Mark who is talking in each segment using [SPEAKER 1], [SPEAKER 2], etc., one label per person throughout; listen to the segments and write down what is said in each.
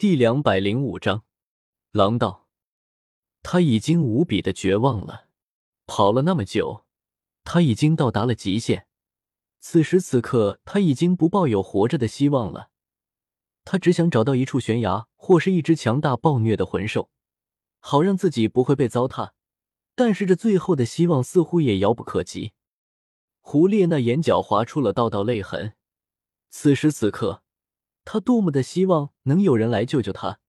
[SPEAKER 1] 第两百零五章，狼道。他已经无比的绝望了，跑了那么久，他已经到达了极限。此时此刻，他已经不抱有活着的希望了。他只想找到一处悬崖，或是一只强大暴虐的魂兽，好让自己不会被糟蹋。但是这最后的希望似乎也遥不可及。胡列那眼角划出了道道泪痕。此时此刻。他多么的希望能有人来救救他！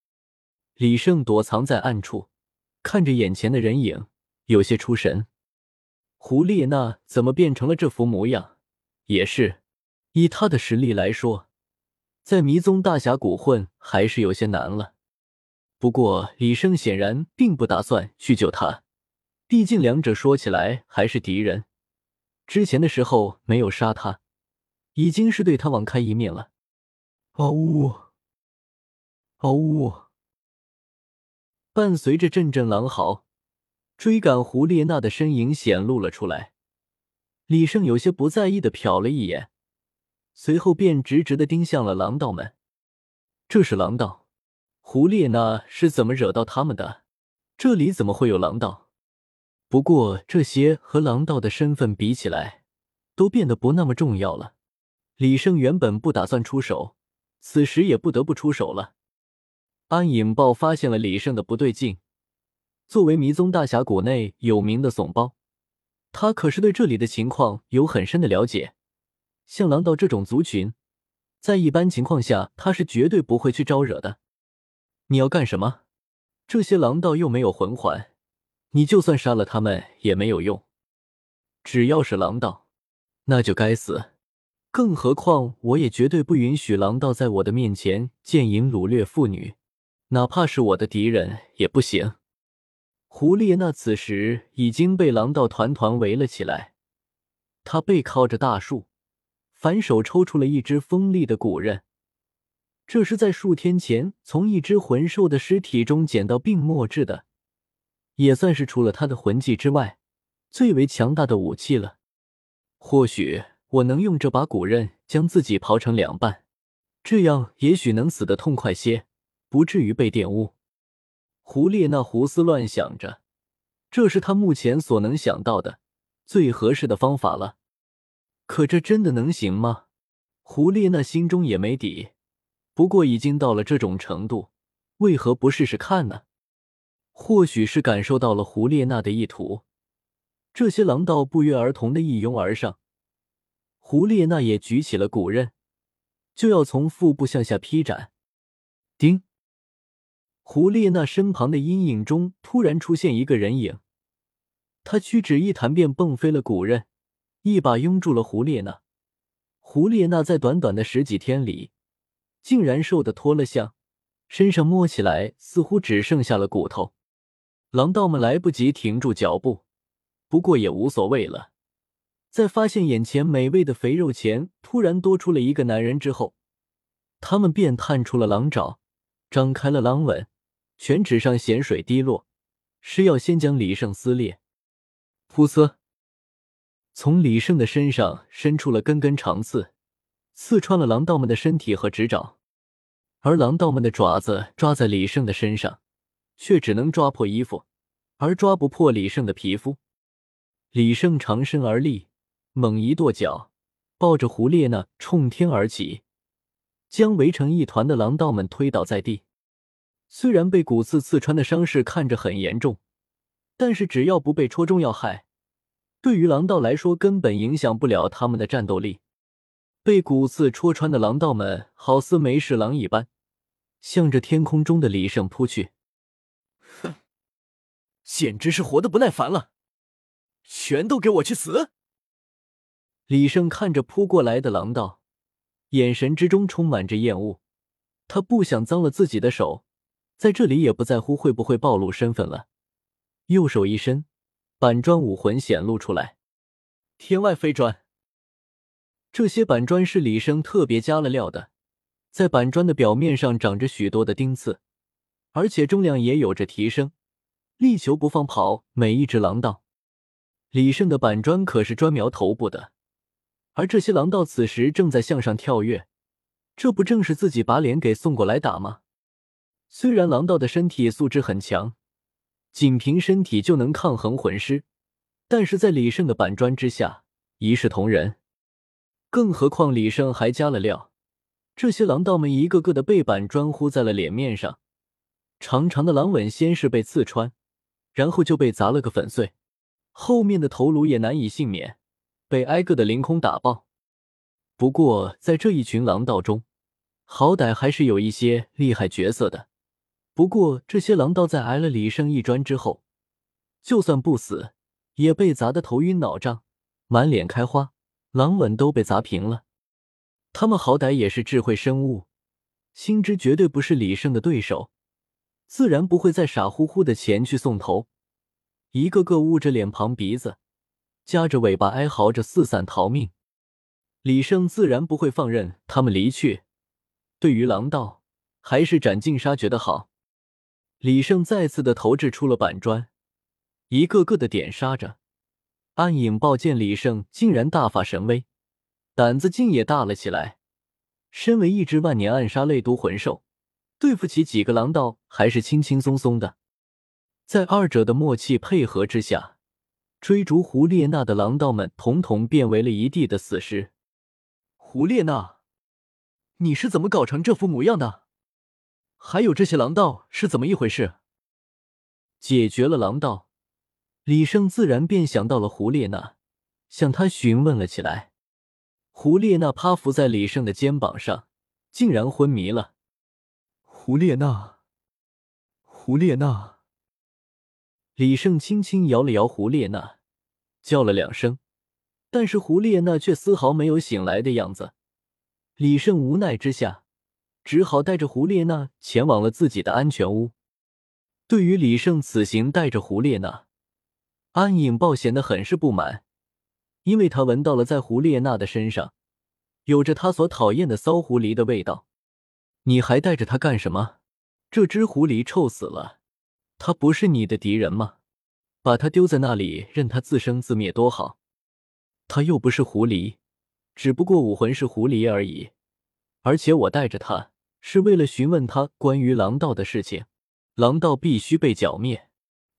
[SPEAKER 1] 李胜躲藏在暗处，看着眼前的人影，有些出神。胡列娜怎么变成了这副模样？也是，以他的实力来说，在迷踪大峡谷混还是有些难了。不过李胜显然并不打算去救他，毕竟两者说起来还是敌人。之前的时候没有杀他，已经是对他网开一面了。嗷呜！嗷呜！伴随着阵阵狼嚎，追赶胡列娜的身影显露了出来。李胜有些不在意的瞟了一眼，随后便直直的盯向了狼道们。这是狼道，胡列娜是怎么惹到他们的？这里怎么会有狼道？不过这些和狼道的身份比起来，都变得不那么重要了。李胜原本不打算出手。此时也不得不出手了。暗影豹发现了李胜的不对劲。作为迷踪大峡谷内有名的怂包，他可是对这里的情况有很深的了解。像狼道这种族群，在一般情况下，他是绝对不会去招惹的。你要干什么？这些狼道又没有魂环，你就算杀了他们也没有用。只要是狼道，那就该死。更何况，我也绝对不允许狼道在我的面前贱淫掳掠妇女，哪怕是我的敌人也不行。胡列娜此时已经被狼道团团围了起来，他背靠着大树，反手抽出了一支锋利的骨刃，这是在数天前从一只魂兽的尸体中捡到并墨制的，也算是除了他的魂技之外最为强大的武器了。或许。我能用这把骨刃将自己刨成两半，这样也许能死得痛快些，不至于被玷污。胡列娜胡思乱想着，这是他目前所能想到的最合适的方法了。可这真的能行吗？胡列娜心中也没底。不过已经到了这种程度，为何不试试看呢？或许是感受到了胡列娜的意图，这些狼道不约而同的一拥而上。胡列娜也举起了骨刃，就要从腹部向下劈斩。叮！胡列娜身旁的阴影中突然出现一个人影，他屈指一弹，便蹦飞了骨刃，一把拥住了胡列娜。胡列娜在短短的十几天里，竟然瘦得脱了相，身上摸起来似乎只剩下了骨头。狼道们来不及停住脚步，不过也无所谓了。在发现眼前美味的肥肉前突然多出了一个男人之后，他们便探出了狼爪，张开了狼吻，犬指上咸水滴落，是要先将李胜撕裂。噗呲，从李胜的身上伸出了根根长刺，刺穿了狼道们的身体和指爪，而狼道们的爪子抓在李胜的身上，却只能抓破衣服，而抓不破李胜的皮肤。李胜长身而立。猛一跺脚，抱着胡列娜冲天而起，将围成一团的狼道们推倒在地。虽然被骨刺刺穿的伤势看着很严重，但是只要不被戳中要害，对于狼道来说根本影响不了他们的战斗力。被骨刺戳穿的狼道们好似没事狼一般，向着天空中的李胜扑去。
[SPEAKER 2] 哼，简直是活得不耐烦了！全都给我去死！
[SPEAKER 1] 李胜看着扑过来的狼道，眼神之中充满着厌恶。他不想脏了自己的手，在这里也不在乎会不会暴露身份了。右手一伸，板砖武魂显露出来。天外飞砖，这些板砖是李胜特别加了料的，在板砖的表面上长着许多的钉刺，而且重量也有着提升，力求不放跑每一只狼道。李胜的板砖可是专瞄头部的。而这些狼道此时正在向上跳跃，这不正是自己把脸给送过来打吗？虽然狼道的身体素质很强，仅凭身体就能抗衡魂师，但是在李胜的板砖之下一视同仁。更何况李胜还加了料，这些狼道们一个个的被板砖糊在了脸面上，长长的狼吻先是被刺穿，然后就被砸了个粉碎，后面的头颅也难以幸免，被挨个的凌空打爆。不过在这一群狼道中，好歹还是有一些厉害角色的。不过，这些狼道在挨了李胜一砖之后，就算不死，也被砸得头晕脑胀，满脸开花，狼吻都被砸平了。他们好歹也是智慧生物，心知绝对不是李胜的对手，自然不会再傻乎乎的前去送头，一个个捂着脸庞鼻子，夹着尾巴哀嚎着四散逃命。李胜自然不会放任他们离去。对于狼道，还是斩尽杀绝的好。李胜再次的投掷出了板砖，一个个的点杀着。暗影豹见李胜竟然大发神威，胆子竟也大了起来。身为一只万年暗杀类毒魂兽，对付起几个狼道还是轻轻松松的。在二者的默契配合之下，追逐胡列娜的狼道们统统变为了一地的死尸。
[SPEAKER 2] 胡列娜，你是怎么搞成这副模样的？还有这些狼道是怎么一回事？
[SPEAKER 1] 解决了狼道，李胜自然便想到了胡列娜，向他询问了起来。胡列娜趴伏在李胜的肩膀上，竟然昏迷了。
[SPEAKER 2] 胡列娜，胡列娜。
[SPEAKER 1] 李胜轻轻摇了摇胡列娜，叫了两声，但是胡列娜却丝毫没有醒来的样子。李胜无奈之下。只好带着胡列娜前往了自己的安全屋。对于李胜此行带着胡列娜，暗影豹显得很是不满，因为他闻到了在胡列娜的身上有着他所讨厌的骚狐狸的味道。你还带着他干什么？这只狐狸臭死了！他不是你的敌人吗？把他丢在那里，任他自生自灭多好。他又不是狐狸，只不过武魂是狐狸而已。而且我带着他是为了询问他关于狼道的事情，狼道必须被剿灭。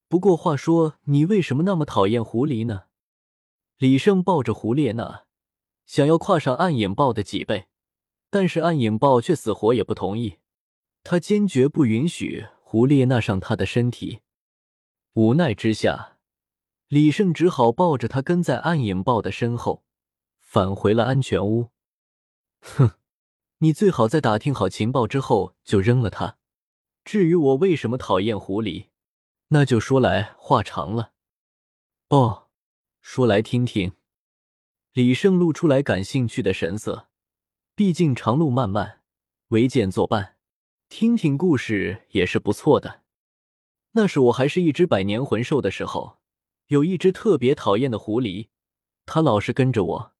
[SPEAKER 1] 不过话说，你为什么那么讨厌狐狸呢？李胜抱着胡列娜，想要跨上暗影豹的脊背，但是暗影豹却死活也不同意，他坚决不允许胡列娜上他的身体。无奈之下，李胜只好抱着他跟在暗影豹的身后，返回了安全屋。哼。你最好在打听好情报之后就扔了他。至于我为什么讨厌狐狸，那就说来话长了。哦，说来听听。李胜露出来感兴趣的神色，毕竟长路漫漫，唯剑作伴，听听故事也是不错的。那是我还是一只百年魂兽的时候，有一只特别讨厌的狐狸，它老是跟着我，